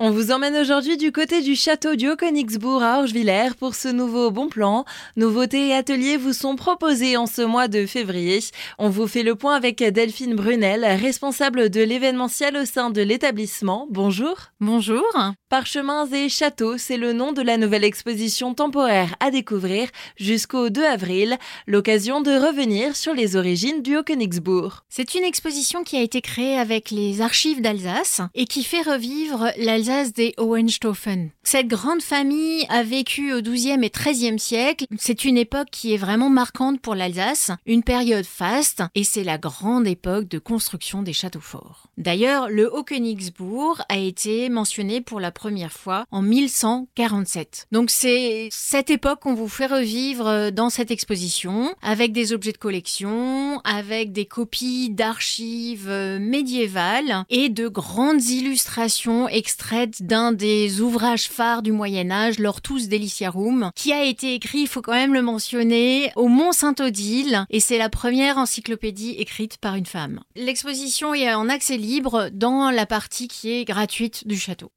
On vous emmène aujourd'hui du côté du château du Haut-Königsbourg à Orgevillers pour ce nouveau bon plan. Nouveautés et ateliers vous sont proposés en ce mois de février. On vous fait le point avec Delphine Brunel, responsable de l'événementiel au sein de l'établissement. Bonjour. Bonjour. Parchemins et châteaux, c'est le nom de la nouvelle exposition temporaire à découvrir jusqu'au 2 avril. L'occasion de revenir sur les origines du Haut-Königsbourg. C'est une exposition qui a été créée avec les archives d'Alsace et qui fait revivre l'Alsace des Hohenstaufen. Cette grande famille a vécu au XIIe et XIIIe siècle. C'est une époque qui est vraiment marquante pour l'Alsace, une période faste, et c'est la grande époque de construction des châteaux forts. D'ailleurs, le Haut-Königsbourg a été mentionné pour la première fois en 1147. Donc c'est cette époque qu'on vous fait revivre dans cette exposition, avec des objets de collection, avec des copies d'archives médiévales et de grandes illustrations extraites d'un des ouvrages phares du Moyen Âge, l'Ortus Deliciarum, qui a été écrit, il faut quand même le mentionner, au Mont Saint-Odile, et c'est la première encyclopédie écrite par une femme. L'exposition est en accès libre dans la partie qui est gratuite du château.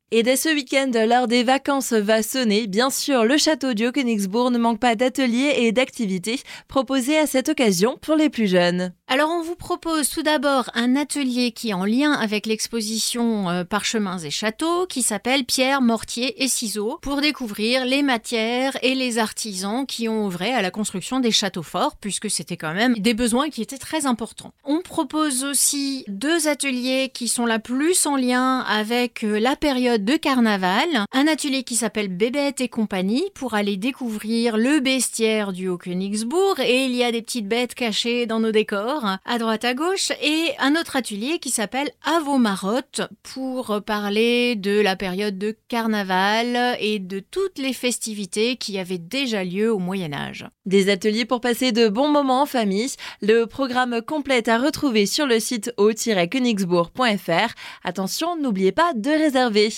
Week-end, l'heure des vacances va sonner. Bien sûr, le château du Königsbourg ne manque pas d'ateliers et d'activités proposés à cette occasion pour les plus jeunes. Alors, on vous propose tout d'abord un atelier qui est en lien avec l'exposition euh, Parchemins et Châteaux, qui s'appelle Pierre, Mortier et Ciseaux, pour découvrir les matières et les artisans qui ont œuvré à la construction des châteaux forts, puisque c'était quand même des besoins qui étaient très importants. On propose aussi deux ateliers qui sont la plus en lien avec euh, la période de carnaval, un atelier qui s'appelle Bébête et compagnie pour aller découvrir le bestiaire du Haut-Königsbourg et il y a des petites bêtes cachées dans nos décors à droite à gauche et un autre atelier qui s'appelle À vos pour parler de la période de carnaval et de toutes les festivités qui avaient déjà lieu au Moyen Âge. Des ateliers pour passer de bons moments en famille. Le programme complet à retrouver sur le site haut-königsbourg.fr. Attention, n'oubliez pas de réserver.